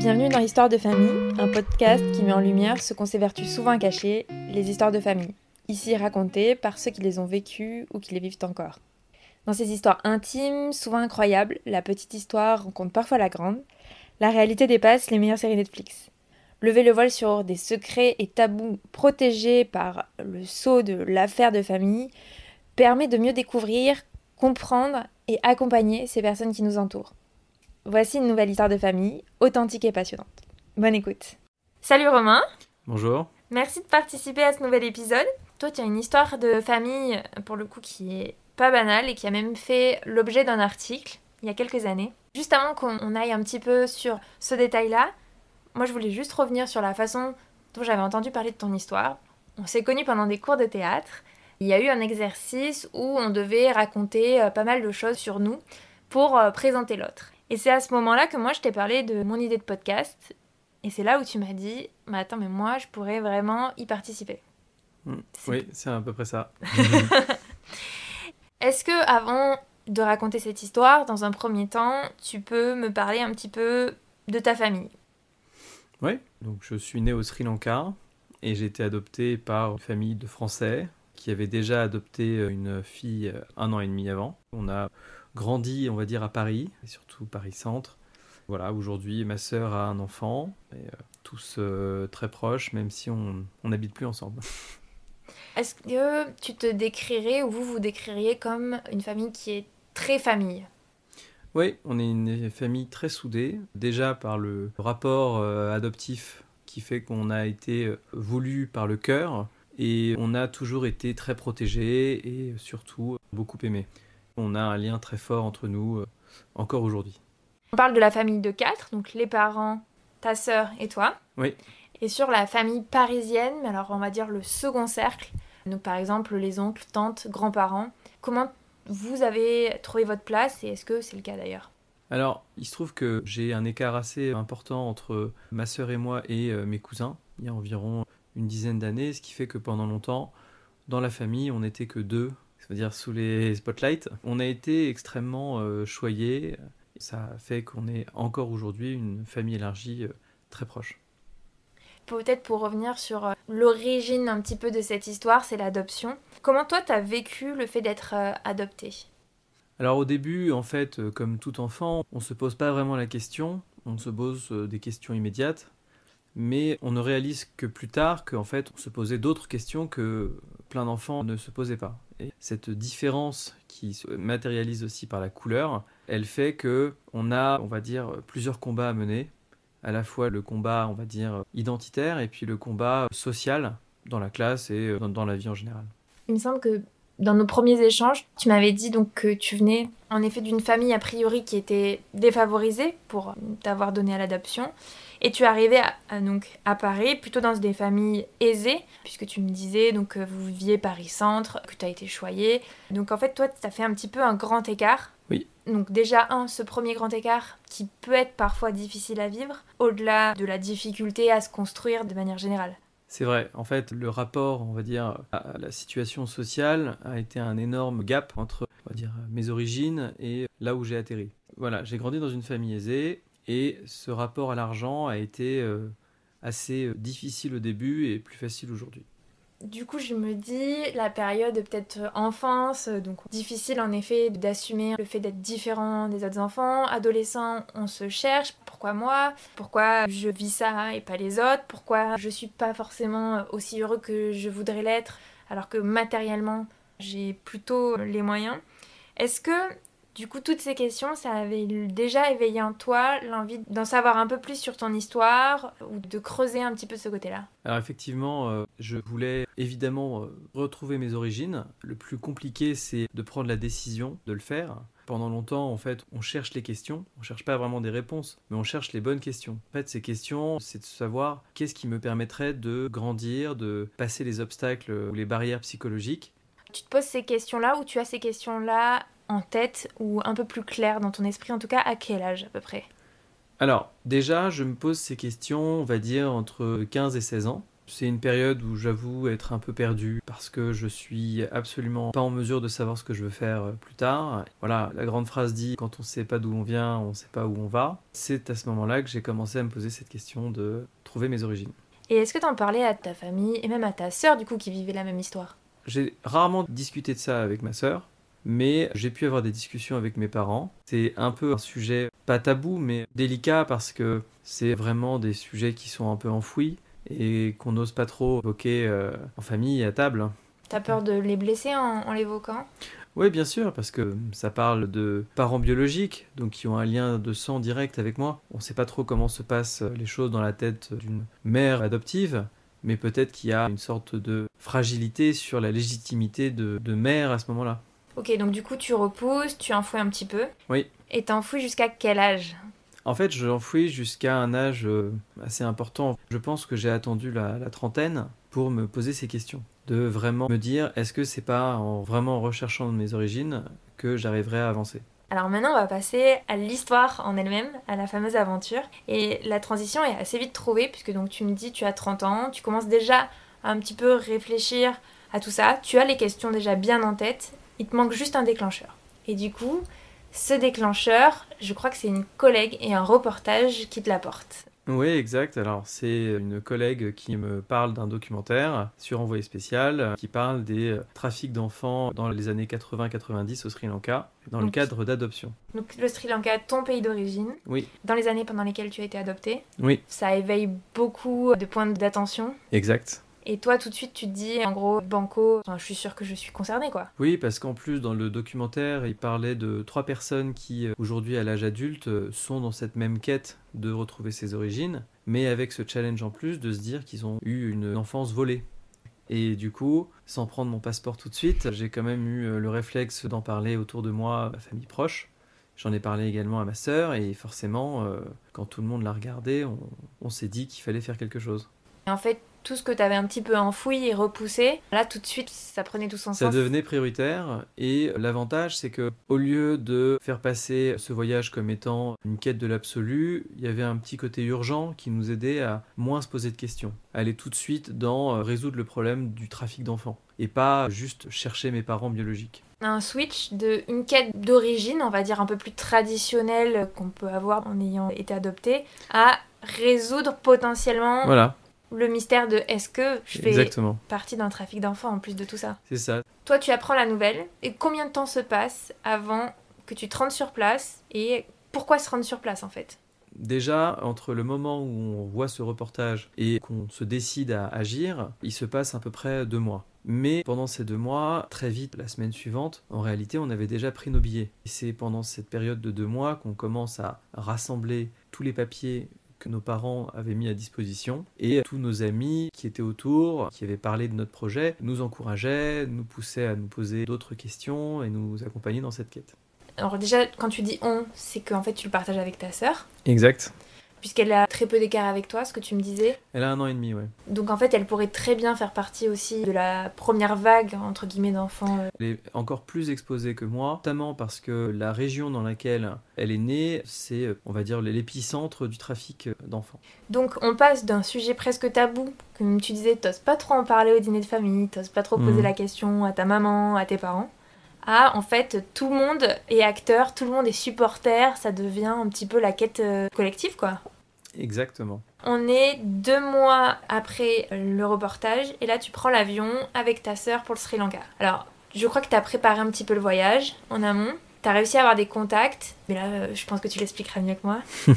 Bienvenue dans Histoire de famille, un podcast qui met en lumière ce qu'on s'évertue souvent à cacher, les histoires de famille, ici racontées par ceux qui les ont vécues ou qui les vivent encore. Dans ces histoires intimes, souvent incroyables, la petite histoire rencontre parfois la grande, la réalité dépasse les meilleures séries Netflix. Lever le voile sur des secrets et tabous protégés par le sceau de l'affaire de famille permet de mieux découvrir, comprendre et accompagner ces personnes qui nous entourent. Voici une nouvelle histoire de famille, authentique et passionnante. Bonne écoute. Salut Romain. Bonjour. Merci de participer à ce nouvel épisode. Toi, tu as une histoire de famille, pour le coup, qui est pas banale et qui a même fait l'objet d'un article il y a quelques années. Juste avant qu'on aille un petit peu sur ce détail-là, moi je voulais juste revenir sur la façon dont j'avais entendu parler de ton histoire. On s'est connus pendant des cours de théâtre. Il y a eu un exercice où on devait raconter euh, pas mal de choses sur nous pour euh, présenter l'autre. Et c'est à ce moment-là que moi je t'ai parlé de mon idée de podcast. Et c'est là où tu m'as dit, mais attends, mais moi je pourrais vraiment y participer. Mm. Oui, c'est à peu près ça. Est-ce que avant de raconter cette histoire, dans un premier temps, tu peux me parler un petit peu de ta famille? Oui, donc je suis né au Sri Lanka et j'ai été adopté par une famille de Français qui avait déjà adopté une fille un an et demi avant. On a grandi, on va dire, à Paris, et surtout Paris-Centre. Voilà, aujourd'hui, ma sœur a un enfant, et, euh, tous euh, très proches, même si on n'habite plus ensemble. Est-ce que tu te décrirais, ou vous vous décririez comme une famille qui est très famille? Oui, on est une famille très soudée, déjà par le rapport euh, adoptif qui fait qu'on a été voulu par le cœur, et on a toujours été très protégés et surtout beaucoup aimés. On a un lien très fort entre nous euh, encore aujourd'hui. On parle de la famille de quatre, donc les parents, ta sœur et toi. Oui. Et sur la famille parisienne, mais alors on va dire le second cercle, donc par exemple les oncles, tantes, grands-parents. Comment vous avez trouvé votre place et est-ce que c'est le cas d'ailleurs? Alors, il se trouve que j'ai un écart assez important entre ma sœur et moi et euh, mes cousins. Il y a environ une dizaine d'années, ce qui fait que pendant longtemps, dans la famille, on n'était que deux dire sous les spotlights. On a été extrêmement euh, choyés. Ça fait qu'on est encore aujourd'hui une famille élargie euh, très proche. Peut-être pour revenir sur euh, l'origine un petit peu de cette histoire, c'est l'adoption. Comment toi, tu as vécu le fait d'être adopté? Alors au début, en fait, comme tout enfant, on ne se pose pas vraiment la question, on se pose des questions immédiates, mais on ne réalise que plus tard qu'en fait, on se posait d'autres questions que plein d'enfants ne se posaient pas. Et cette différence qui se matérialise aussi par la couleur, elle fait que on a, on va dire, plusieurs combats à mener. À la fois le combat, on va dire, identitaire et puis le combat social dans la classe et dans, dans la vie en général. Il me semble que dans nos premiers échanges, tu m'avais dit donc que tu venais en effet d'une famille a priori qui était défavorisée pour t'avoir donné à l'adoption et tu arrivais à, donc à Paris plutôt dans des familles aisées puisque tu me disais donc que vous viviez Paris Centre, que tu as été choyé. Donc en fait toi tu as fait un petit peu un grand écart. Oui. Donc déjà un ce premier grand écart qui peut être parfois difficile à vivre au-delà de la difficulté à se construire de manière générale. C'est vrai, en fait, le rapport, on va dire, à la situation sociale a été un énorme gap entre, on va dire, mes origines et là où j'ai atterri. Voilà, j'ai grandi dans une famille aisée et ce rapport à l'argent a été euh, assez euh, difficile au début et plus facile aujourd'hui. Du coup, je me dis, la période peut-être enfance, donc difficile en effet d'assumer le fait d'être différent des autres enfants. Adolescent, on se cherche. Pourquoi moi? Pourquoi je vis ça et pas les autres? Pourquoi je suis pas forcément aussi heureux que je voudrais l'être alors que matériellement, j'ai plutôt les moyens? Est-ce que du coup, toutes ces questions, ça avait déjà éveillé en toi l'envie d'en savoir un peu plus sur ton histoire ou de creuser un petit peu ce côté-là Alors effectivement, euh, je voulais évidemment euh, retrouver mes origines. Le plus compliqué, c'est de prendre la décision de le faire. Pendant longtemps, en fait, on cherche les questions. On cherche pas vraiment des réponses, mais on cherche les bonnes questions. En fait, ces questions, c'est de savoir qu'est-ce qui me permettrait de grandir, de passer les obstacles ou les barrières psychologiques. Tu te poses ces questions-là ou tu as ces questions-là en tête ou un peu plus clair dans ton esprit, en tout cas à quel âge à peu près? Alors, déjà, je me pose ces questions, on va dire, entre 15 et 16 ans. C'est une période où j'avoue être un peu perdu parce que je suis absolument pas en mesure de savoir ce que je veux faire euh, plus tard. Voilà, la grande phrase dit quand on sait pas d'où on vient, on sait pas où on va. C'est à ce moment-là que j'ai commencé à me poser cette question de trouver mes origines. Et est-ce que tu en parlais à ta famille et même à ta sœur du coup qui vivait la même histoire? J'ai rarement discuté de ça avec ma sœur, mais j'ai pu avoir des discussions avec mes parents. C'est un peu un sujet pas tabou mais délicat parce que c'est vraiment des sujets qui sont un peu enfouis et qu'on n'ose pas trop évoquer euh, en famille à table. T'as peur de les blesser en, en l'évoquant? Oui, bien sûr, parce que ça parle de parents biologiques, donc qui ont un lien de sang direct avec moi. On ne sait pas trop comment se passent les choses dans la tête d'une mère adoptive, mais peut-être qu'il y a une sorte de fragilité sur la légitimité de, de mère à ce moment-là. Ok, donc du coup tu repousses, tu enfouis un petit peu. Oui. Et t'enfouis jusqu'à quel âge? En fait, je l'enfouis jusqu'à un âge euh, assez important. Je pense que j'ai attendu la, la trentaine pour me poser ces questions. De vraiment me dire, est-ce que c'est pas en vraiment en recherchant mes origines que j'arriverai à avancer? Alors maintenant on va passer à l'histoire en elle-même, à la fameuse aventure. Et la transition est assez vite trouvée puisque donc tu me dis tu as 30 ans, tu commences déjà à un petit peu réfléchir à tout ça, tu as les questions déjà bien en tête, il te manque juste un déclencheur. Et du coup, ce déclencheur, je crois que c'est une collègue et un reportage qui te l'apportent. Oui, exact. Alors, c'est une collègue qui me parle d'un documentaire sur Envoyé spécial qui parle des euh, trafics d'enfants dans les années 80-90 au Sri Lanka dans le cadre d'adoption. Donc le Sri Lanka, ton pays d'origine, Oui, dans les années pendant lesquelles tu as été adopté, oui, ça éveille beaucoup de points d'attention. exact. Et toi, tout de suite, tu te dis, en gros, banco, je suis sûre que je suis concernée, quoi. Oui, parce qu'en plus, dans le documentaire, il parlait de trois personnes qui, euh, aujourd'hui à l'âge adulte, euh, sont dans cette même quête de retrouver ses origines, mais avec ce challenge en plus de se dire qu'ils ont eu une enfance volée. Et du coup, sans prendre mon passeport tout de suite, j'ai quand même eu euh, le réflexe d'en parler autour de moi, à ma famille proche. J'en ai parlé également à ma sœur, et forcément, quand tout le monde l'a regardé, on s'est dit qu'il fallait faire quelque chose. En fait, tout ce que tu avais un petit peu enfoui et repoussé, là, tout de suite, ça prenait tout son Ça sens. devenait prioritaire et l'avantage c'est que au lieu de faire passer ce voyage comme étant une quête de l'absolu, il y avait un petit côté urgent qui nous aidait à moins se poser de questions, à aller tout de suite dans euh, résoudre le problème du trafic d'enfants et pas juste chercher mes parents biologiques. Un switch de une quête d'origine, on va dire un peu plus traditionnelle qu'on peut avoir en ayant été adopté, à résoudre potentiellement Voilà, le mystère de est-ce que je fais exactement. partie d'un trafic d'enfants en plus de tout ça. C'est ça. Toi, tu apprends la nouvelle et combien de temps se passe avant que tu te rendes sur place et pourquoi se rendre sur place en fait? Déjà, entre le moment où on voit ce reportage et qu'on se décide à agir, il se passe à peu près deux mois. Mais pendant ces deux mois, très vite, la semaine suivante, en réalité, on avait déjà pris nos billets. Et c'est pendant cette période de deux mois qu'on commence à rassembler tous les papiers que nos parents avaient mis à disposition et tous nos amis qui étaient autour, qui avaient parlé de notre projet, nous encourageaient, nous poussaient à nous poser d'autres questions et nous accompagnaient dans cette quête. Alors déjà, quand tu dis on, c'est qu'en fait tu le partages avec ta sœur, Exact. Puisqu'elle a très peu d'écart avec toi, ce que tu me disais. Elle a un an et demi, ouais. Donc en fait, elle pourrait très bien faire partie aussi de la première vague, entre guillemets, d'enfants. euh. Elle est encore plus exposée que moi, notamment parce que la région dans laquelle elle est née, c'est, euh, on va dire, l'épicentre du trafic euh, d'enfants. Donc on passe d'un sujet presque tabou, comme tu disais, t'oses pas trop en parler au dîner de famille, t'oses pas trop poser Mhm. la question à ta maman, à tes parents. À en fait, tout le monde est acteur, tout le monde est supporter, ça devient un petit peu la quête collective quoi. Exactement. On est deux mois après le reportage et là tu prends l'avion avec ta sœur pour le Sri Lanka. Alors, je crois que tu as préparé un petit peu le voyage en amont. T'as réussi à avoir des contacts, mais là euh, je pense que tu l'expliqueras mieux que moi.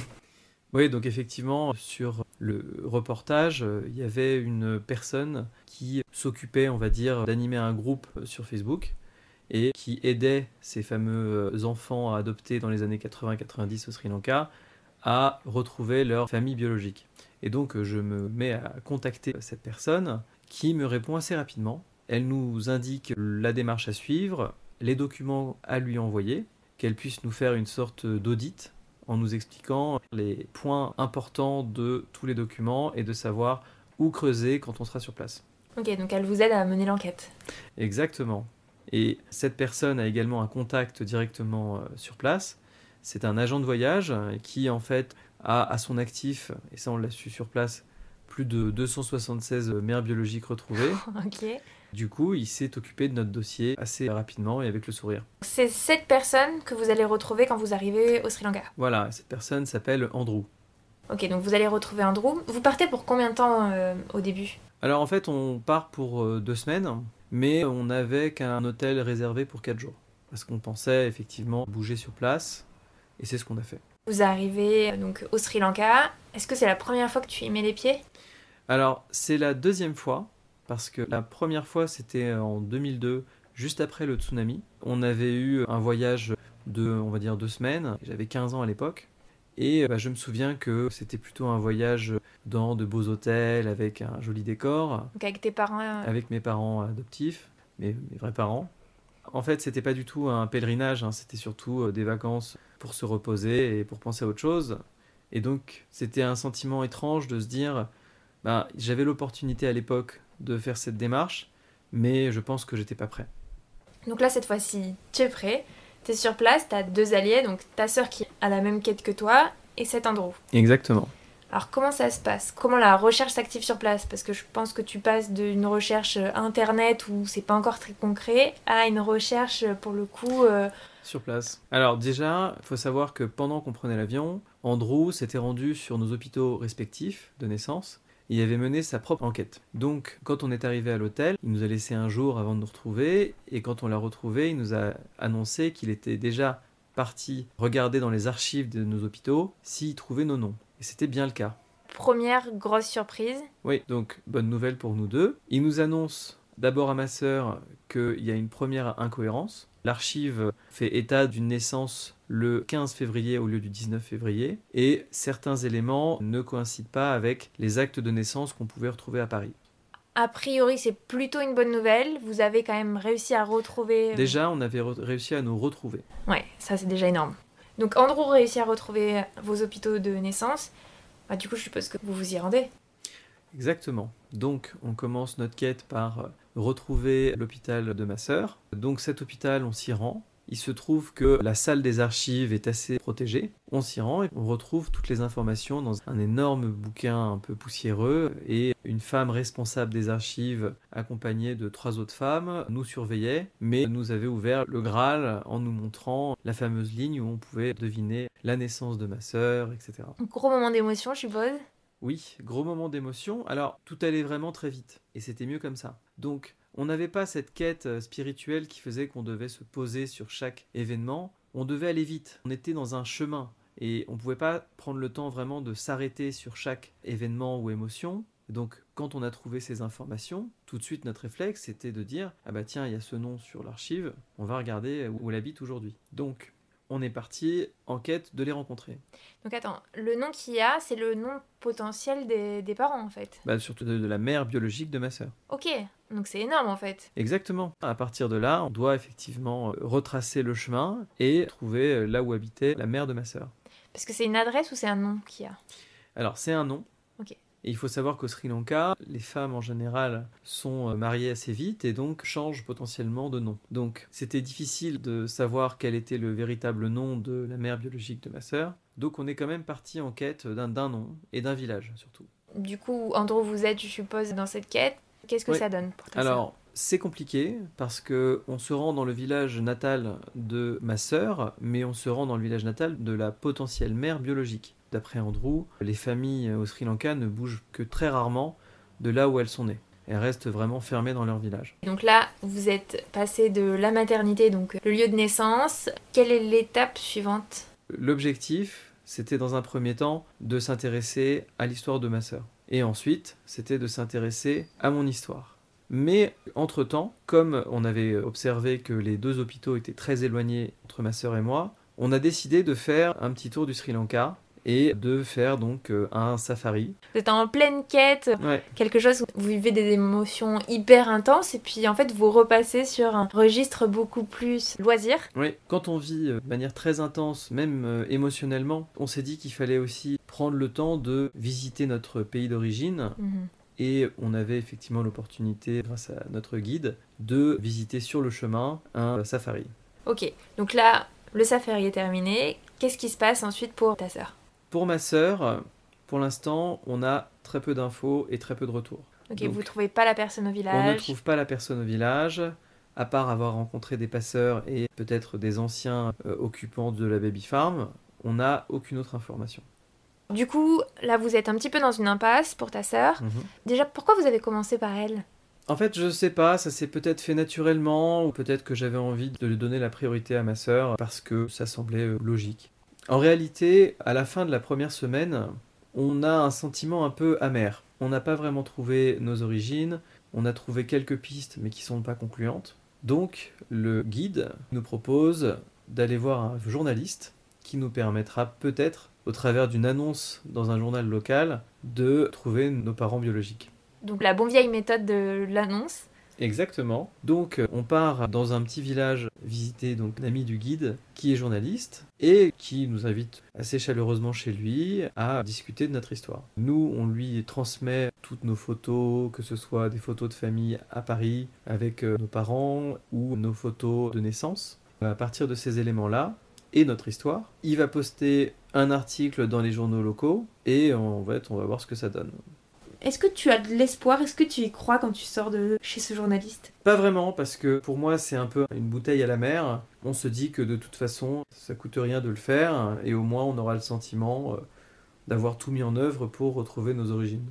Oui, donc effectivement, sur le reportage, euh, il y avait une personne qui s'occupait, on va dire, d'animer un groupe euh, sur Facebook et qui aidait ces fameux enfants à adopter dans les années 80-90 au Sri Lanka à retrouver leur famille biologique. Et donc euh, je me mets à contacter cette personne qui me répond assez rapidement. Elle nous indique la démarche à suivre, les documents à lui envoyer, qu'elle puisse nous faire une sorte d'audit en nous expliquant les points importants de tous les documents et de savoir où creuser quand on sera sur place. Ok, donc elle vous aide à mener l'enquête. Exactement. Et cette personne a également un contact directement euh, sur place. C'est un agent de voyage euh, qui en fait a à son actif, et ça on l'a su sur place, plus de 276 mères biologiques retrouvées. Du coup, il s'est occupé de notre dossier assez rapidement et avec le sourire. C'est cette personne que vous allez retrouver quand vous arrivez au Sri Lanka. Voilà, cette personne s'appelle Andrew. Ok, donc vous allez retrouver Andrew. Vous partez pour combien de temps euh, au début? Alors en fait, on part pour euh, deux semaines, mais on n'avait qu'un hôtel réservé pour quatre jours. Parce qu'on pensait effectivement bouger sur place, et c'est ce qu'on a fait. Vous arrivez euh, donc au Sri Lanka. Est-ce que c'est la première fois que tu y mets les pieds? Alors, c'est la deuxième fois, parce que la première fois, c'était en 2002, juste après le tsunami. On avait eu un voyage de, on va dire, deux semaines. J'avais 15 ans à l'époque. Et bah, je me souviens que c'était plutôt un voyage dans de beaux hôtels, avec un joli décor. Donc avec tes parents euh, Avec mes parents adoptifs, mes, mes vrais parents. En fait, c'était pas du tout un pèlerinage, hein, c'était surtout euh, des vacances pour se reposer et pour penser à autre chose. Et donc, c'était un sentiment étrange de se dire, bah, j'avais l'opportunité à l'époque de faire cette démarche, mais je pense que j'étais pas prêt. Donc là, cette fois-ci, tu es prêt. Tu es sur place, tu as deux alliés, donc ta sœur qui a la même quête que toi et cet Andrew. Exactement. Alors comment ça se passe? Comment la recherche s'active sur place? Parce que je pense que tu passes d'une recherche euh, internet où c'est pas encore très concret à une recherche euh, pour le coup euh, Sur place. Alors déjà, il faut savoir que pendant qu'on prenait l'avion, Andrew s'était rendu sur nos hôpitaux respectifs de naissance. Il avait mené sa propre enquête. Donc, quand on est arrivé à l'hôtel, il nous a laissé un jour avant de nous retrouver, et quand on l'a retrouvé, il nous a annoncé qu'il était déjà parti regarder dans les archives de nos hôpitaux s'il trouvait nos noms. Et c'était bien le cas. première grosse surprise. Oui, donc bonne nouvelle pour nous deux. Il nous annonce d'abord à ma sœur qu'il y a une première incohérence. L'archive fait état d'une naissance le 15 février au lieu du 19 février et certains éléments ne coïncident pas avec les actes de naissance qu'on pouvait retrouver à Paris. A priori, c'est plutôt une bonne nouvelle. Vous avez quand même réussi à retrouver. euh, Déjà, on avait réussi à nous retrouver. Ouais, ça c'est déjà énorme. Donc Andrew réussit à retrouver vos hôpitaux de naissance. Bah, du coup, je suppose que vous vous y rendez. Exactement. Donc, on commence notre quête par euh, retrouver l'hôpital de ma sœur. Donc, cet hôpital, on s'y rend. Il se trouve que la salle des archives est assez protégée. On s'y rend et on retrouve toutes les informations dans un énorme bouquin un peu poussiéreux. Et une femme responsable des archives, accompagnée de trois autres femmes, nous surveillait, mais nous avait ouvert le Graal en nous montrant la fameuse ligne où on pouvait deviner la naissance de ma sœur, etc. Gros moment d'émotion, je suppose? Oui, gros moment d'émotion. Alors, tout allait vraiment très vite. Et c'était mieux comme ça. Donc, on n'avait pas cette quête euh, spirituelle qui faisait qu'on devait se poser sur chaque événement. On devait aller vite. On était dans un chemin. Et on ne pouvait pas prendre le temps vraiment de s'arrêter sur chaque événement ou émotion. Donc, quand on a trouvé ces informations, tout de suite notre réflexe c'était de dire Ah bah tiens, il y a ce nom sur l'archive, on va regarder où elle habite aujourd'hui. On est parti en quête de les rencontrer. Donc attends, le nom qu'il y a, c'est le nom potentiel des, des parents en fait. Bah, surtout de, de la mère biologique de ma sœur. Ok, donc c'est énorme en fait. Exactement. À partir de là, on doit effectivement euh, retracer le chemin et trouver euh, là où habitait la mère de ma sœur. Parce que c'est une adresse ou c'est un nom qu'il y a? Alors, c'est un nom. Et il faut savoir qu'au Sri Lanka, les femmes en général sont euh, mariées assez vite et donc changent potentiellement de nom. Donc, c'était difficile de savoir quel était le véritable nom de la mère biologique de ma sœur. Donc, on est quand même parti en quête d'un nom et d'un village surtout. Du coup, Andrew, vous êtes, je suppose, dans cette quête. Qu'est-ce que Oui. ça donne pour ta sœur? Alors, c'est compliqué parce que on se rend dans le village natal de ma sœur, mais on se rend dans le village natal de la potentielle mère biologique. D'après Andrew, les familles au Sri Lanka ne bougent que très rarement de là où elles sont nées. Elles restent vraiment fermées dans leur village. Donc là, vous êtes passé de la maternité, donc le lieu de naissance. Quelle est l'étape suivante? L'objectif, c'était dans un premier temps de s'intéresser à l'histoire de ma sœur. Et ensuite, c'était de s'intéresser à mon histoire. Mais entre-temps, comme on avait observé que les deux hôpitaux étaient très éloignés entre ma sœur et moi, on a décidé de faire un petit tour du Sri Lanka et de faire donc euh, un safari. Vous êtes en pleine quête, Ouais, quelque chose où vous vivez des émotions hyper intenses et puis en fait vous repassez sur un registre beaucoup plus loisir. ouais. Quand on vit euh, de manière très intense, même euh, émotionnellement, on s'est dit qu'il fallait aussi prendre le temps de visiter notre pays d'origine Mhm. Et on avait effectivement l'opportunité, grâce à notre guide, de visiter sur le chemin un safari. Ok, donc là, le safari est terminé. Qu'est-ce qui se passe ensuite pour ta sœur? Pour ma sœur, Pour l'instant, on a très peu d'infos et très peu de retours. Ok, Donc, vous trouvez pas la personne au On ne village. trouve pas la personne au village, à part avoir rencontré des passeurs et peut-être des anciens euh, occupants de la baby farm. On n'a aucune autre information. Du coup, là, vous êtes un petit peu dans une impasse pour ta sœur. Mhm. Déjà, pourquoi vous avez commencé par elle? En fait, je sais pas, ça s'est peut-être fait naturellement, ou peut-être que j'avais envie de lui donner la priorité à ma sœur parce que ça semblait euh, logique. En réalité, à la fin de la première semaine, on a un sentiment un peu amer. On n'a pas vraiment trouvé nos origines, on a trouvé quelques pistes mais qui sont pas concluantes. Donc, le guide nous propose d'aller voir un journaliste qui nous permettra peut-être, au travers d'une annonce dans un journal local, de trouver nos parents biologiques. Donc, la bonne vieille méthode de l'annonce. Exactement. Donc euh, on part dans un petit village visiter donc l'ami du guide qui est journaliste et qui nous invite assez chaleureusement chez lui à discuter de notre histoire. Nous, on lui transmet toutes nos photos, que ce soit des photos de famille à Paris avec euh, nos parents ou nos photos de naissance. À partir de ces éléments-là et notre histoire, il va poster un article dans les journaux locaux et en fait, on va voir ce que ça donne. Est-ce que tu as de l'espoir? Est-ce que tu y crois quand tu sors de chez ce journaliste? Pas vraiment, parce que pour moi, c'est un peu une bouteille à la mer. On se dit que de toute façon, ça coûte rien de le faire, et au moins on aura le sentiment euh, d'avoir tout mis en œuvre pour retrouver nos origines.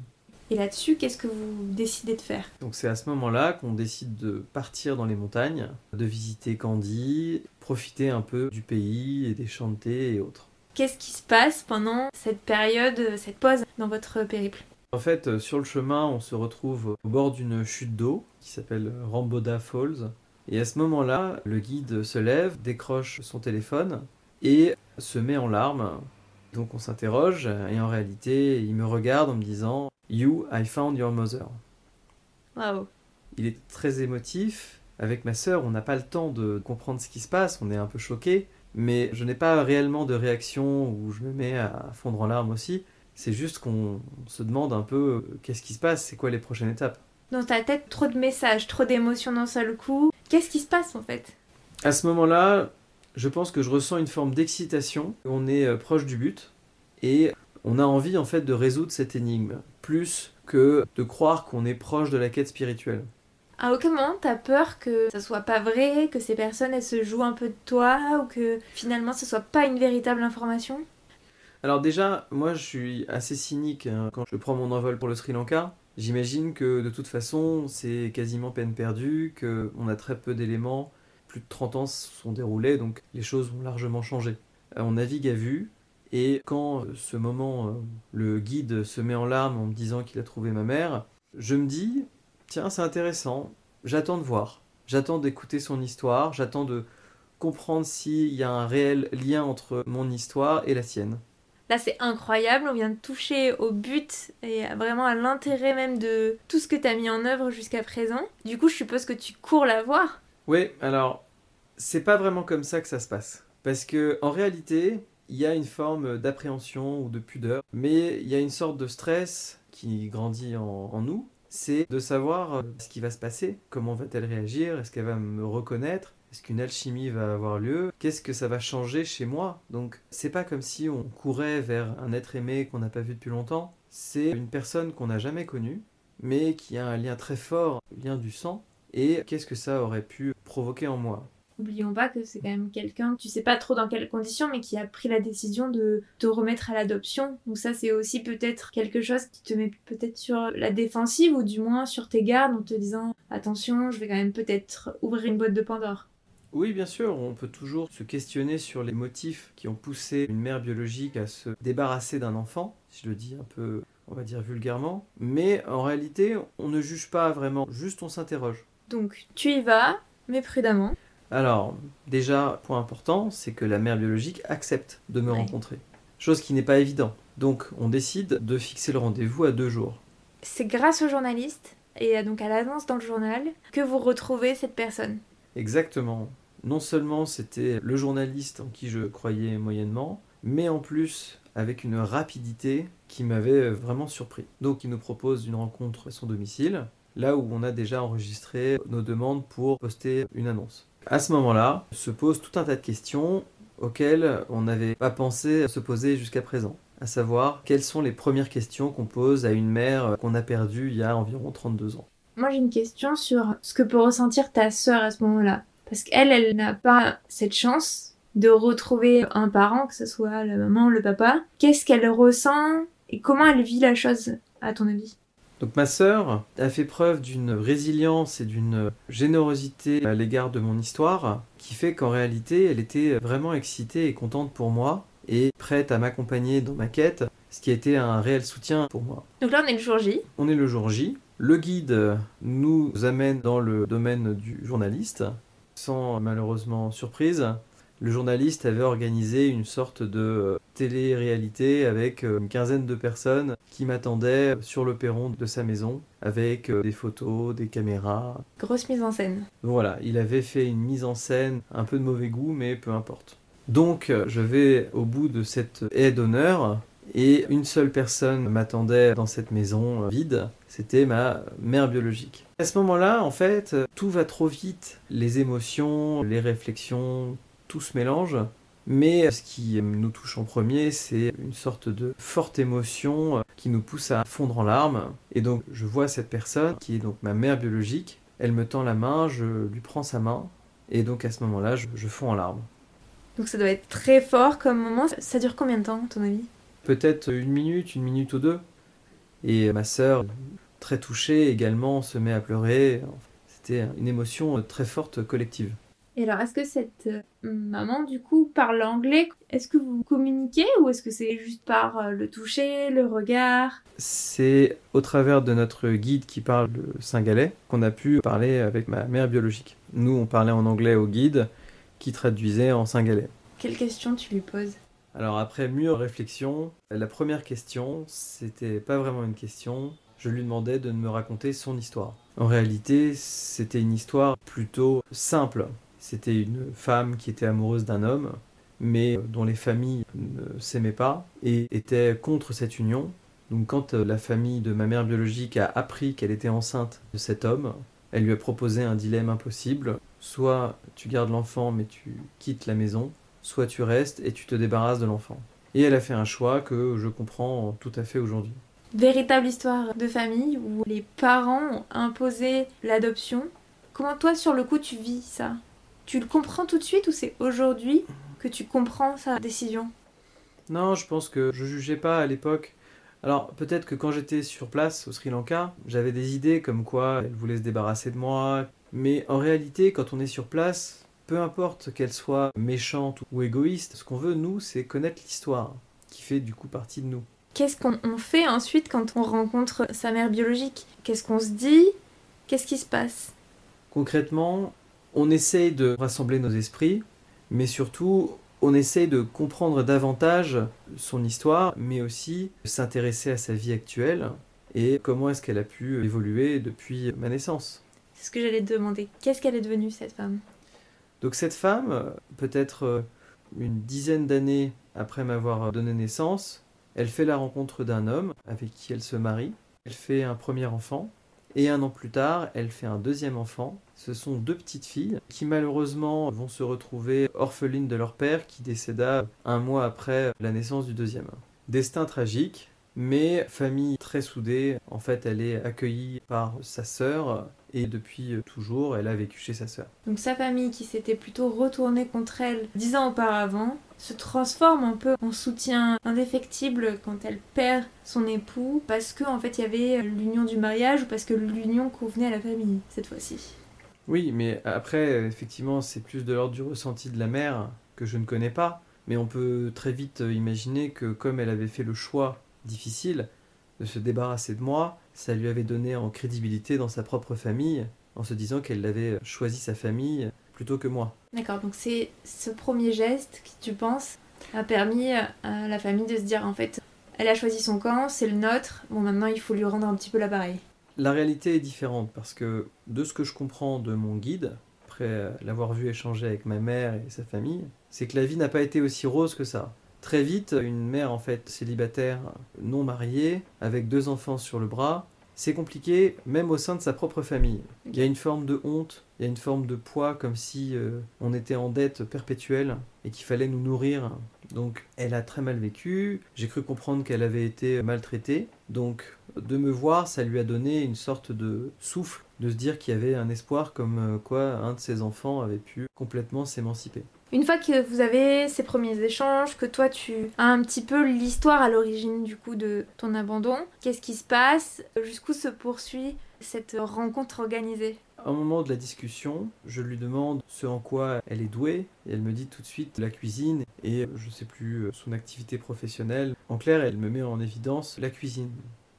Et là-dessus, qu'est-ce que vous décidez de faire? Donc c'est à ce moment-là qu'on décide de partir dans les montagnes, de visiter Candy, profiter un peu du pays et des thé et autres. Qu'est-ce qui se passe pendant cette période, cette pause dans votre périple? En fait, euh, sur le chemin, on se retrouve au bord d'une chute d'eau qui s'appelle Ramboda Falls. Et à ce moment-là, le guide se lève, décroche son téléphone et se met en larmes. Donc on s'interroge et en réalité, il me regarde en me disant You, I found your mother. Waouh Il est très émotif. Avec ma sœur, on n'a pas le temps de comprendre ce qui se passe, on est un peu choqué, mais je n'ai pas réellement de réaction où je me mets à fondre en larmes aussi. C'est juste qu'on se demande un peu euh, qu'est-ce qui se passe, c'est quoi les prochaines étapes? Dans ta tête, trop de messages, trop d'émotions d'un seul coup. Qu'est-ce qui se passe en fait? À ce moment-là, je pense que je ressens une forme d'excitation. On est euh, proche du but et on a envie en fait de résoudre cette énigme, plus que de croire qu'on est proche de la quête spirituelle. À aucun moment, t'as peur que ça soit pas vrai, que ces personnes elles se jouent un peu de toi, ou que finalement ce soit pas une véritable information? Alors déjà, moi je suis assez cynique hein, quand je prends mon envol pour le Sri Lanka. J'imagine que de toute façon c'est quasiment peine perdue, qu'on a très peu d'éléments, plus de 30 ans se sont déroulés, donc les choses ont largement changé. Euh, On navigue à vue, et quand euh, ce moment, euh, le guide se met en larmes en me disant qu'il a trouvé ma mère, je me dis, tiens c'est intéressant, j'attends de voir, j'attends d'écouter son histoire, j'attends de comprendre s'il y a un réel lien entre mon histoire et la sienne. Là, c'est incroyable, on vient de toucher au but et vraiment à l'intérêt même de tout ce que t'as mis en œuvre jusqu'à présent. Du coup, je suppose que tu cours la voir. Oui, alors, c'est pas vraiment comme ça que ça se passe. Parce que, en réalité, il y a une forme d'appréhension ou de pudeur, mais il y a une sorte de stress qui grandit en, en nous. C'est de savoir euh, ce qui va se passer, comment va-t-elle réagir, est-ce qu'elle va me reconnaître, est-ce qu'une alchimie va avoir lieu, qu'est-ce que ça va changer chez moi? Donc, c'est pas comme si on courait vers un être aimé qu'on n'a pas vu depuis longtemps, c'est une personne qu'on n'a jamais connue, mais qui a un lien très fort, le lien du sang, et qu'est-ce que ça aurait pu provoquer en moi? N'oublions pas que c'est quand même quelqu'un, tu sais pas trop dans quelles conditions, mais qui a pris la décision de te remettre à l'adoption. Donc ça, c'est aussi peut-être quelque chose qui te met peut-être sur la défensive, ou du moins sur tes gardes, en te disant attention, je vais quand même peut-être ouvrir une boîte de Pandore. Oui, bien sûr, on peut toujours se questionner sur les motifs qui ont poussé une mère biologique à se débarrasser d'un enfant, si je le dis un peu, on va dire vulgairement, mais en réalité, on ne juge pas vraiment, juste on s'interroge. Donc tu y vas, mais prudemment. Alors, déjà, point important, c'est que la mère biologique accepte de me Ouais. rencontrer. Chose qui n'est pas évident. Donc, on décide de fixer le rendez-vous à deux jours. C'est grâce au journaliste, et donc à l'annonce dans le journal, que vous retrouvez cette personne. Exactement. Non seulement c'était le journaliste en qui je croyais moyennement, mais en plus avec une rapidité qui m'avait vraiment surpris. Donc il nous propose une rencontre à son domicile, là où on a déjà enregistré nos demandes pour poster une annonce. À ce moment-là, se pose tout un tas de questions auxquelles on n'avait pas pensé se poser jusqu'à présent. à savoir quelles sont les premières questions qu'on pose à une mère qu'on a perdue il y a environ 32 ans. Moi j'ai une question sur ce que peut ressentir ta sœur à ce moment-là. Parce qu'elle, elle n'a pas cette chance de retrouver un parent, que ce soit la maman, le papa. Qu'est-ce qu'elle ressent et comment elle vit la chose, à ton avis? Donc ma sœur a fait preuve d'une résilience et d'une générosité à l'égard de mon histoire qui fait qu'en réalité elle était vraiment excitée et contente pour moi et prête à m'accompagner dans ma quête, ce qui a été un réel soutien pour moi. Donc là on est le jour J. On est le jour J. Le guide nous amène dans le domaine du journaliste, sans malheureusement surprise le journaliste avait organisé une sorte de euh, télé-réalité avec euh, une quinzaine de personnes qui m'attendaient sur le perron de sa maison avec euh, des photos, des caméras. Grosse mise en scène. Voilà, il avait fait une mise en scène un peu de mauvais goût, mais peu importe. Donc, je vais au bout de cette haie d'honneur et une seule personne m'attendait dans cette maison vide, c'était ma mère biologique. À ce moment-là, en fait, tout va trop vite. Les émotions, les réflexions, tout se mélange. Mais ce qui nous touche en premier, c'est une sorte de forte émotion euh, qui nous pousse à fondre en larmes. Et donc je vois cette personne, qui est donc ma mère biologique, elle me tend la main, je lui prends sa main, et donc à ce moment-là, je, fonds en larmes. Donc ça doit être très fort comme moment. Ça dure combien de temps, à ton avis? Peut-être une minute, une minute ou deux. Et ma sœur, très touchée également, se met à pleurer. C'était une émotion très forte collective. Et alors, est-ce que cette euh, maman, du coup, parle anglais? Est-ce que vous communiquez ou est-ce que c'est juste par euh, le toucher, le regard? C'est au travers de notre guide qui parle le singalais qu'on a pu parler avec ma mère biologique. Nous, on parlait en anglais au guide qui traduisait en singalais. Quelle question tu lui poses? Alors, après mûre réflexion, la première question, c'était pas vraiment une question. Je lui demandais de me raconter son histoire. En réalité, c'était une histoire plutôt simple. C'était une femme qui était amoureuse d'un homme, mais dont les familles ne s'aimaient pas et étaient contre cette union. Donc quand euh, la famille de ma mère biologique a appris qu'elle était enceinte de cet homme, elle lui a proposé un dilemme impossible. Soit tu gardes l'enfant mais tu quittes la maison, soit tu restes et tu te débarrasses de l'enfant. Et elle a fait un choix que je comprends tout à fait aujourd'hui. Véritable histoire de famille où les parents ont imposé l'adoption. Comment toi sur le coup tu vis ça? Tu le comprends tout de suite ou c'est aujourd'hui que tu comprends sa décision? Non, je pense que je jugeais pas à l'époque. Alors peut-être que quand j'étais sur place au Sri Lanka, j'avais des idées comme quoi elle voulait se débarrasser de moi. Mais en réalité, quand on est sur place, peu importe qu'elle soit méchante ou égoïste, ce qu'on veut, nous, c'est connaître l'histoire, qui fait du coup partie de nous. Qu'est-ce qu'on fait ensuite quand on rencontre sa mère biologique? Qu'est-ce qu'on se dit? Qu'est-ce qui se passe? Concrètement, on essaye de rassembler nos esprits, mais surtout on essaye de comprendre davantage son histoire, mais aussi s'intéresser à sa vie actuelle et comment est-ce qu'elle a pu évoluer depuis ma naissance. C'est ce que j'allais te demander. Qu'est-ce qu'elle est devenue cette femme? Donc cette femme, peut-être une dizaine d'années après m'avoir donné naissance, elle fait la rencontre d'un homme avec qui elle se marie. Elle fait un premier enfant et un an plus tard, elle fait un deuxième enfant. Ce sont deux petites filles qui malheureusement vont se retrouver orphelines de leur père qui décéda un mois après la naissance du deuxième. Destin tragique, mais famille très soudée. En fait, elle est accueillie par sa sœur et depuis toujours, elle a vécu chez sa sœur. Donc sa famille qui s'était plutôt retournée contre elle dix ans auparavant se transforme un peu en soutien indéfectible quand elle perd son époux parce que en fait il y avait l'union du mariage ou parce que l'union convenait à la famille cette fois-ci. Oui, mais après effectivement c'est plus de l'ordre du ressenti de la mère que je ne connais pas, mais on peut très vite imaginer que comme elle avait fait le choix difficile de se débarrasser de moi, ça lui avait donné en crédibilité dans sa propre famille, en se disant qu'elle avait choisi sa famille plutôt que moi. D'accord, donc c'est ce premier geste qui, tu penses, a permis à la famille de se dire en fait, elle a choisi son camp, c'est le nôtre, bon maintenant il faut lui rendre un petit peu l'appareil. La réalité est différente parce que de ce que je comprends de mon guide, après l'avoir vu échanger avec ma mère et sa famille, c'est que la vie n'a pas été aussi rose que ça. Très vite, une mère en fait célibataire, non mariée, avec deux enfants sur le bras, c'est compliqué même au sein de sa propre famille. Il y a une forme de honte, il y a une forme de poids comme si euh, on était en dette perpétuelle et qu'il fallait nous nourrir Donc elle a très mal vécu, j'ai cru comprendre qu'elle avait été maltraitée, donc de me voir, ça lui a donné une sorte de souffle, de se dire qu'il y avait un espoir comme euh, quoi un de ses enfants avait pu complètement s'émanciper. Une fois que vous avez ces premiers échanges, que toi tu as un petit peu l'histoire à l'origine du coup de ton abandon, qu'est-ce qui se passe? Jusqu'où se poursuit cette rencontre organisée? Au moment de la discussion, je lui demande ce en quoi elle est douée et elle me dit tout de suite la cuisine et je sais plus son activité professionnelle. En clair, elle me met en évidence la cuisine.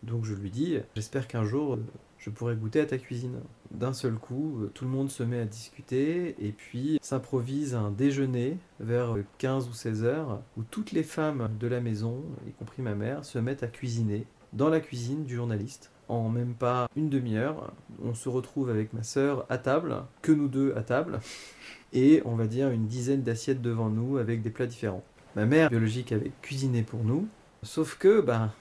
Donc je lui dis j'espère qu'un jour je pourrai goûter à ta cuisine. D'un seul coup, euh, tout le monde se met à discuter et puis s'improvise un déjeuner vers 15 ou 16 heures où toutes les femmes de la maison, y compris ma mère, se mettent à cuisiner dans la cuisine du journaliste. En même pas une demi-heure, on se retrouve avec ma sœur à table, que nous deux à table, et on va dire une dizaine d'assiettes devant nous avec des plats différents. Ma mère biologique avait cuisiné pour nous, sauf que, ben,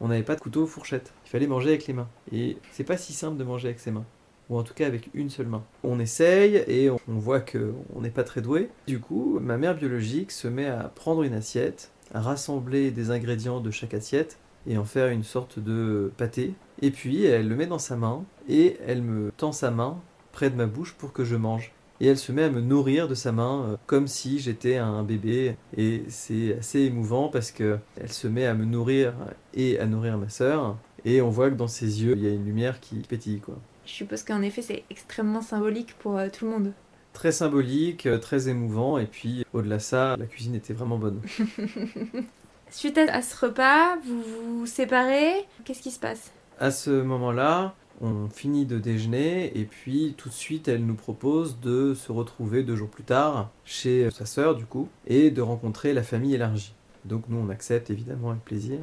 on n'avait pas de couteau fourchette. Il fallait manger avec les mains. Et c'est pas si simple de manger avec ses mains. Ou en tout cas avec une seule main. On essaye et on voit qu'on n'est pas très doué. Du coup, ma mère biologique se met à prendre une assiette, à rassembler des ingrédients de chaque assiette et en faire une sorte de pâté. Et puis elle le met dans sa main et elle me tend sa main près de ma bouche pour que je mange et elle se met à me nourrir de sa main euh, comme si j'étais un bébé et c'est assez émouvant parce que elle se met à me nourrir et à nourrir ma sœur et on voit que dans ses yeux il y a une lumière qui pétille quoi. Je suppose qu'en effet c'est extrêmement symbolique pour euh, tout le monde. Très symbolique, euh, très émouvant et puis au-delà de ça la cuisine était vraiment bonne. Suite à ce repas, vous vous séparez, qu'est-ce qui se passe? À ce moment-là, on finit de déjeuner et puis tout de suite elle nous propose de se retrouver deux jours plus tard chez sa sœur du coup et de rencontrer la famille élargie. Donc nous on accepte évidemment avec plaisir.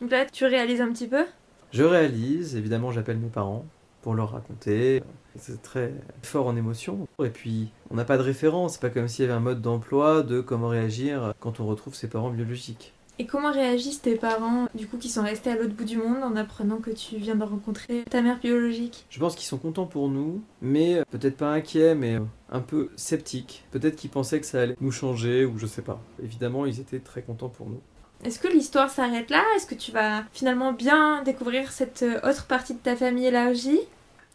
Donc là tu réalises un petit peu? Je réalise, évidemment j'appelle mes parents pour leur raconter. C'est très fort en émotion. Et puis on n'a pas de référence, c'est pas comme s'il y avait un mode d'emploi de comment réagir quand on retrouve ses parents biologiques. Et comment réagissent tes parents, du coup, qui sont restés à l'autre bout du monde en apprenant que tu viens de rencontrer ta mère biologique? Je pense qu'ils sont contents pour nous, mais peut-être pas inquiets, mais un peu sceptiques. Peut-être qu'ils pensaient que ça allait nous changer, ou je sais pas. Évidemment, ils étaient très contents pour nous. Est-ce que l'histoire s'arrête là? Est-ce que tu vas finalement bien découvrir cette autre partie de ta famille élargie?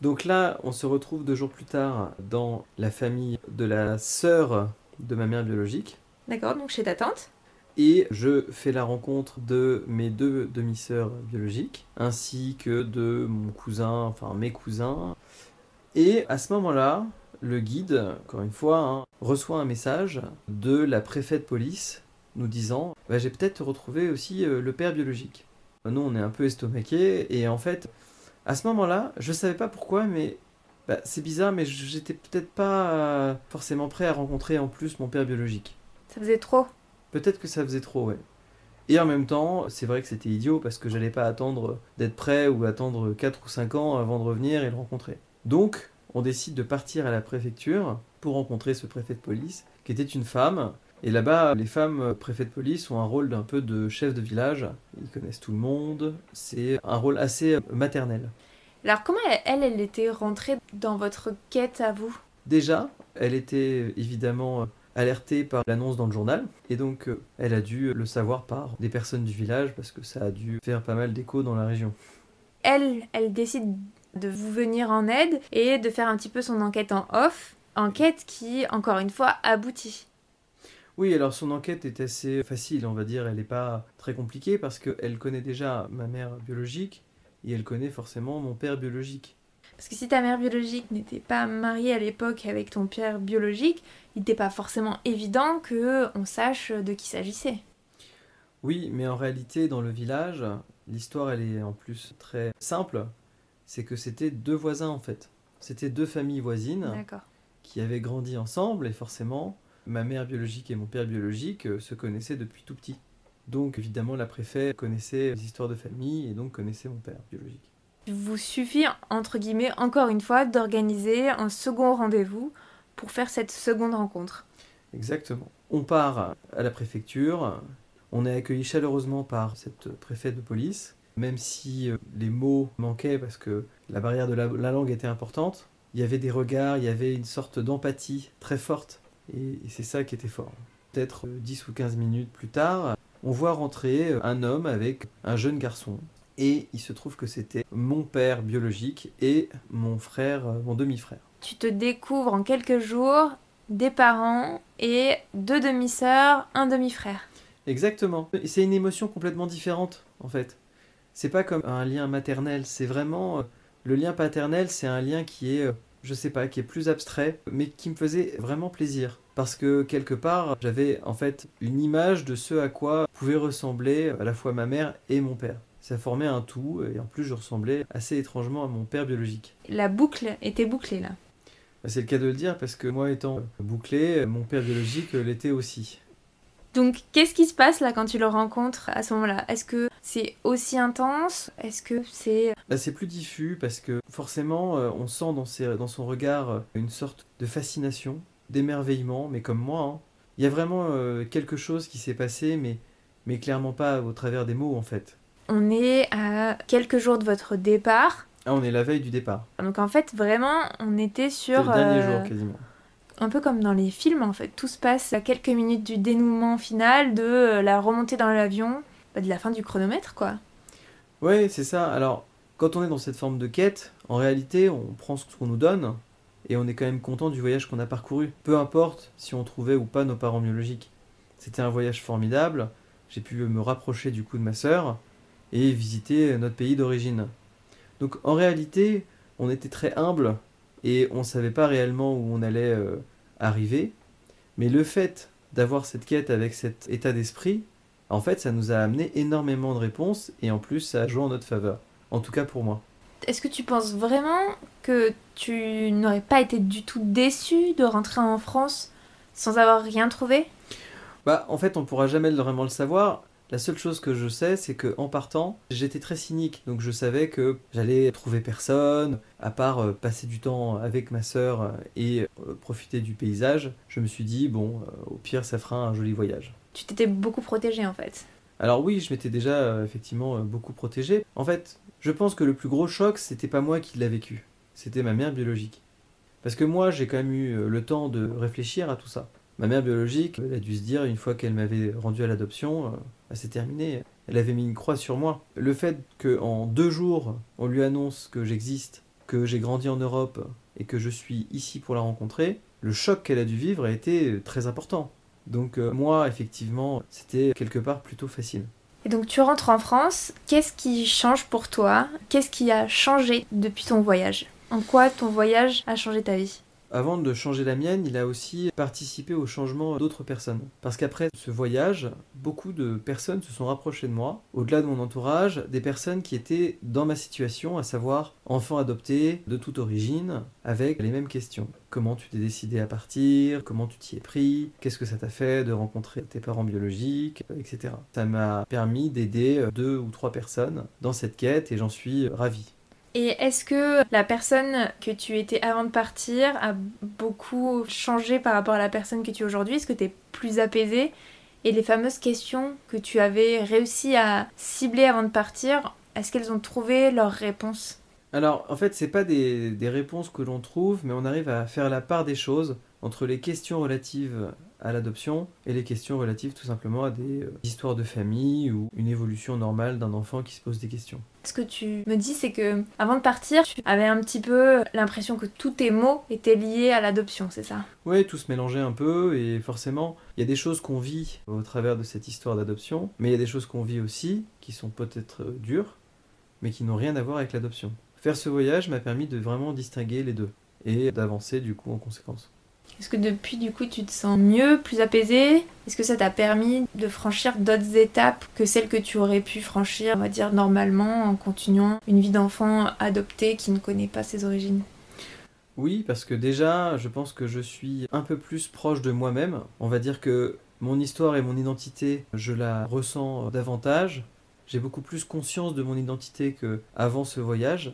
Donc là, on se retrouve deux jours plus tard dans la famille de la sœur de ma mère biologique. D'accord, donc chez ta tante et je fais la rencontre de mes deux demi-sœurs biologiques, ainsi que de mon cousin, enfin mes cousins. Et à ce moment-là, le guide, encore une fois, hein, reçoit un message de la préfète de police nous disant bah, J'ai peut-être retrouvé aussi euh, le père biologique. Nous, on est un peu estomaqués, et en fait, à ce moment-là, je ne savais pas pourquoi, mais bah, c'est bizarre, mais j'étais peut-être pas euh, forcément prêt à rencontrer en plus mon père biologique. Ça faisait trop Peut-être que ça faisait trop, ouais. Et en même temps, c'est vrai que c'était idiot parce que j'allais pas attendre d'être prêt ou attendre 4 ou 5 ans avant de revenir et le rencontrer. Donc, on décide de partir à la préfecture pour rencontrer ce préfet de police, qui était une femme. Et là-bas, les femmes préfets de police ont un rôle d'un peu de chef de village. Ils connaissent tout le monde. C'est un rôle assez maternel. Alors, comment elle, elle était rentrée dans votre quête à vous? Déjà, elle était évidemment alertée par l'annonce dans le journal. Et donc, euh, elle a dû le savoir par des personnes du village parce que ça a dû faire pas mal d'écho dans la région. Elle, elle décide de vous venir en aide et de faire un petit peu son enquête en off. Enquête qui, encore une fois, aboutit. Oui, alors son enquête est assez facile, on va dire. Elle n'est pas très compliquée parce qu'elle connaît déjà ma mère biologique et elle connaît forcément mon père biologique. Parce que si ta mère biologique n'était pas mariée à l'époque avec ton père biologique, il n'était pas forcément évident que on sache de qui s'agissait. Oui, mais en réalité, dans le village, l'histoire elle est en plus très simple. C'est que c'était deux voisins en fait. C'était deux familles voisines qui avaient grandi ensemble et forcément, ma mère biologique et mon père biologique euh, se connaissaient depuis tout petit. Donc évidemment, la préfète connaissait les histoires de famille et donc connaissait mon père biologique. Il vous suffit, entre guillemets, encore une fois, d'organiser un second rendez-vous pour faire cette seconde rencontre. Exactement. On part à la préfecture, on est accueilli chaleureusement par cette préfète de police, même si euh, les mots manquaient parce que la barrière de la, langue était importante. Il y avait des regards, il y avait une sorte d'empathie très forte, et, c'est ça qui était fort. peut-être 10 ou 15 minutes plus tard, on voit rentrer un homme avec un jeune garçon. Et il se trouve que c'était mon père biologique et mon frère, mon demi-frère. Tu te découvres en quelques jours des parents et deux demi-sœurs, un demi-frère. Exactement. C'est une émotion complètement différente, en fait. C'est pas comme un lien maternel, c'est vraiment. Euh, le lien paternel, c'est un lien qui est, euh, je sais pas, qui est plus abstrait, mais qui me faisait vraiment plaisir. Parce que quelque part, j'avais en fait une image de ce à quoi pouvait ressembler à la fois ma mère et mon père. Ça formait un tout, et en plus je ressemblais assez étrangement à mon père biologique. La boucle était bouclée là. Bah, c'est le cas de le dire parce que moi étant bouclé, mon père biologique l'était aussi. Donc, qu'est-ce qui se passe là quand tu le rencontres à ce moment-là? Est-ce que c'est aussi intense? Est-ce que c'est... Bah, c'est plus diffus parce que forcément, euh, on sent dans, dans son regard euh, une sorte de fascination, d'émerveillement, mais comme moi. Hein. Il y a vraiment euh, quelque chose qui s'est passé, mais, mais clairement pas au travers des mots en fait. On est à quelques jours de votre départ. Ah, on est la veille du départ. Donc en fait, vraiment, on était sur... le dernier jour quasiment un peu comme dans les films en fait. Tout se passe à quelques minutes du dénouement final, de euh, la remontée dans l'avion, bah, de la fin du chronomètre quoi. Ouais, c'est ça. Alors, quand on est dans cette forme de quête, en réalité, on prend ce qu'on nous donne et on est quand même content du voyage qu'on a parcouru. Peu importe si on trouvait ou pas nos parents biologiques. C'était un voyage formidable. J'ai pu me rapprocher du coup de ma sœur et visiter notre pays d'origine. Donc en réalité, on était très humble et on ne savait pas réellement où on allait euh, arriver. Mais le fait d'avoir cette quête avec cet état d'esprit, en fait, ça nous a amené énormément de réponses et en plus, ça a joué en notre faveur. En tout cas pour moi. Est-ce que tu penses vraiment que tu n'aurais pas été du tout déçu de rentrer en France sans avoir rien trouvé? Bah, en fait, on pourra jamais vraiment le savoir. La seule chose que je sais, c'est que en partant, j'étais très cynique, donc je savais que j'allais trouver personne, à part euh, passer du temps avec ma sœur euh, et euh, profiter du paysage. Je me suis dit bon, au pire, ça fera un joli voyage. Tu t'étais beaucoup protégé en fait. Alors oui, je m'étais déjà effectivement beaucoup protégé. En fait, je pense que le plus gros choc, c'était pas moi qui l'ai vécu, c'était ma mère biologique. Parce que moi, j'ai quand même eu le temps de réfléchir à tout ça. Ma mère biologique, elle a dû se dire, une fois qu'elle m'avait rendu à l'adoption, euh, c'est terminé. Elle avait mis une croix sur moi. Le fait qu'en deux jours, on lui annonce que j'existe, que j'ai grandi en Europe et que je suis ici pour la rencontrer, le choc qu'elle a dû vivre a été très important. Donc euh, moi, effectivement, c'était quelque part plutôt facile. Et donc tu rentres en France, qu'est-ce qui change pour toi? Qu'est-ce qui a changé depuis ton voyage? En quoi ton voyage a changé ta vie? Avant de changer la mienne, il a aussi participé au changement d'autres personnes. Parce qu'après ce voyage, beaucoup de personnes se sont rapprochées de moi, au-delà de mon entourage, des personnes qui étaient dans ma situation, à savoir enfants adoptés de toute origine, avec les mêmes questions. Comment tu t'es décidé à partir? Comment tu t'y es pris? Qu'est-ce que ça t'a fait de rencontrer tes parents biologiques? Etc. Ça m'a permis d'aider deux ou trois personnes dans cette quête et j'en suis ravi. Et est-ce que la personne que tu étais avant de partir a beaucoup changé par rapport à la personne que tu es aujourd'hui? Est-ce que tu es plus apaisé Et les fameuses questions que tu avais réussi à cibler avant de partir, est-ce qu'elles ont trouvé leurs réponses Alors, en fait, c'est pas des réponses que l'on trouve, mais on arrive à faire la part des choses entre les questions relatives à l'adoption et les questions relatives tout simplement à des euh, histoires de famille ou une évolution normale d'un enfant qui se pose des questions. Ce que tu me dis, c'est que avant de partir, tu avais un petit peu l'impression que tous tes mots étaient liés à l'adoption, c'est ça? Oui, tout se mélangeait un peu et forcément, il y a des choses qu'on vit au travers de cette histoire d'adoption, mais il y a des choses qu'on vit aussi qui sont peut-être euh, dures, mais qui n'ont rien à voir avec l'adoption. Faire ce voyage m'a permis de vraiment distinguer les deux et d'avancer du coup en conséquence. Est-ce que depuis, du coup, tu te sens mieux, plus apaisé? Est-ce que ça t'a permis de franchir d'autres étapes que celles que tu aurais pu franchir, on va dire, normalement, en continuant une vie d'enfant adopté qui ne connaît pas ses origines? Oui, parce que déjà, je pense que je suis un peu plus proche de moi-même. On va dire que mon histoire et mon identité, je la ressens davantage. J'ai beaucoup plus conscience de mon identité qu'avant ce voyage.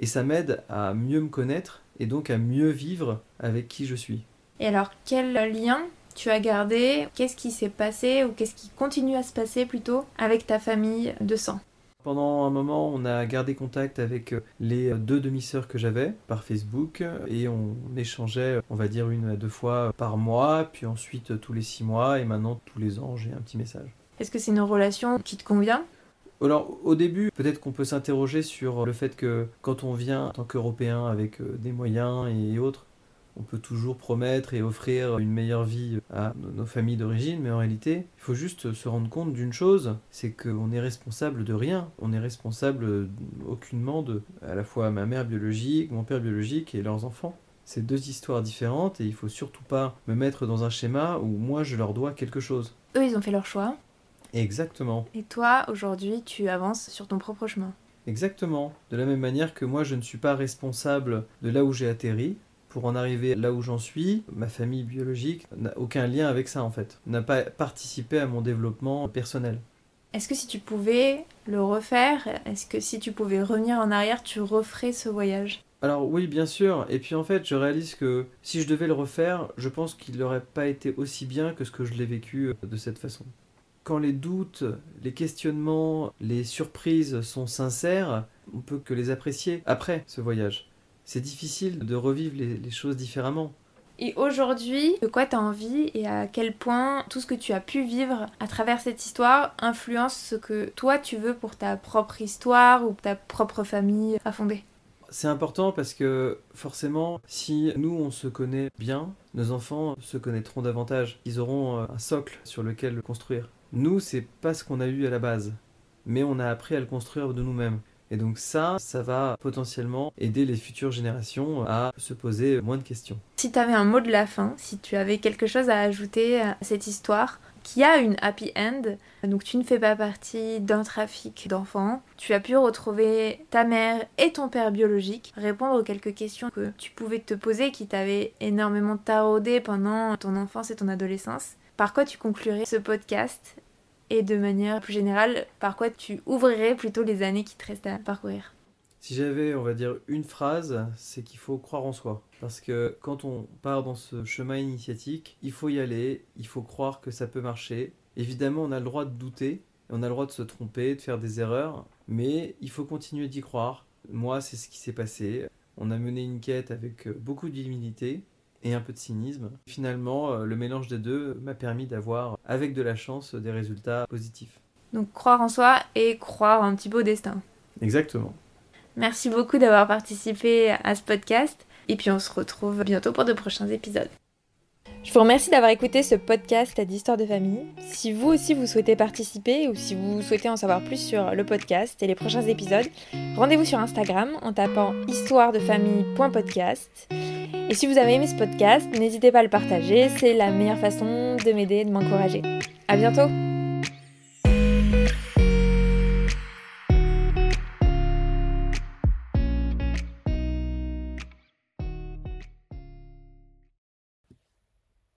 Et ça m'aide à mieux me connaître et donc à mieux vivre avec qui je suis. Et alors, quel lien tu as gardé? Qu'est-ce qui s'est passé ou qu'est-ce qui continue à se passer plutôt avec ta famille de sang? Pendant un moment, on a gardé contact avec les deux demi-sœurs que j'avais par Facebook et on échangeait, on va dire, une à deux fois par mois, puis ensuite tous les six mois et maintenant tous les ans, j'ai un petit message. Est-ce que c'est une relation qui te convient? Alors au début, peut-être qu'on peut, s'interroger sur le fait que quand on vient en tant qu'Européen avec euh, des moyens et autres, on peut toujours promettre et offrir une meilleure vie à nos familles d'origine, mais en réalité, il faut juste se rendre compte d'une chose, c'est qu'on est responsable de rien. On est responsable aucunement de à la fois ma mère biologique, mon père biologique et leurs enfants. C'est deux histoires différentes et il faut surtout pas me mettre dans un schéma où moi je leur dois quelque chose. Eux, ils ont fait leur choix. Exactement. Et toi, aujourd'hui, tu avances sur ton propre chemin. Exactement. De la même manière que moi, je ne suis pas responsable de là où j'ai atterri. Pour en arriver là où j'en suis, ma famille biologique n'a aucun lien avec ça en fait, n'a pas participé à mon développement personnel. Est-ce que si tu pouvais le refaire, est-ce que si tu pouvais revenir en arrière, tu referais ce voyage? Alors oui, bien sûr. Et puis en fait, je réalise que si je devais le refaire, je pense qu'il n'aurait pas été aussi bien que ce que je l'ai vécu euh, de cette façon quand les doutes, les questionnements, les surprises sont sincères, on peut que les apprécier après ce voyage. C'est difficile de revivre les, choses différemment. Et aujourd'hui, de quoi tu as envie et à quel point tout ce que tu as pu vivre à travers cette histoire influence ce que toi tu veux pour ta propre histoire ou ta propre famille à fonder? C'est important parce que forcément, si nous on se connaît bien, nos enfants se connaîtront davantage. Ils auront euh, un socle sur lequel construire. Nous, c'est pas ce qu'on a eu à la base, mais on a appris à le construire de nous-mêmes. Et donc ça, ça va potentiellement aider les futures générations à se poser moins de questions. Si tu avais un mot de la fin, si tu avais quelque chose à ajouter à cette histoire, qui a une happy end, donc tu ne fais pas partie d'un trafic d'enfants, tu as pu retrouver ta mère et ton père biologique, répondre aux quelques questions que tu pouvais te poser qui t'avaient énormément taraudé pendant ton enfance et ton adolescence. Par quoi tu conclurais ce podcast et de manière plus générale, par quoi tu ouvrirais plutôt les années qui te restent à parcourir? Si j'avais, on va dire, une phrase, c'est qu'il faut croire en soi. Parce que quand on part dans ce chemin initiatique, il faut y aller, il faut croire que ça peut marcher. Évidemment, on a le droit de douter, on a le droit de se tromper, de faire des erreurs, mais il faut continuer d'y croire. Moi, c'est ce qui s'est passé. On a mené une quête avec beaucoup d'humilité, et un peu de cynisme. Finalement, euh, le mélange des deux m'a permis d'avoir, avec de la chance, des résultats positifs. Donc croire en soi et croire un petit beau destin. Exactement. Merci beaucoup d'avoir participé à ce podcast et puis on se retrouve bientôt pour de prochains épisodes. Je vous remercie d'avoir écouté ce podcast d'histoire de famille. Si vous aussi vous souhaitez participer ou si vous souhaitez en savoir plus sur le podcast et les prochains épisodes, rendez-vous sur Instagram en tapant histoiredefamille.podcast. Et si vous avez aimé ce podcast, n'hésitez pas à le partager, c'est la meilleure façon de m'aider et de m'encourager. À bientôt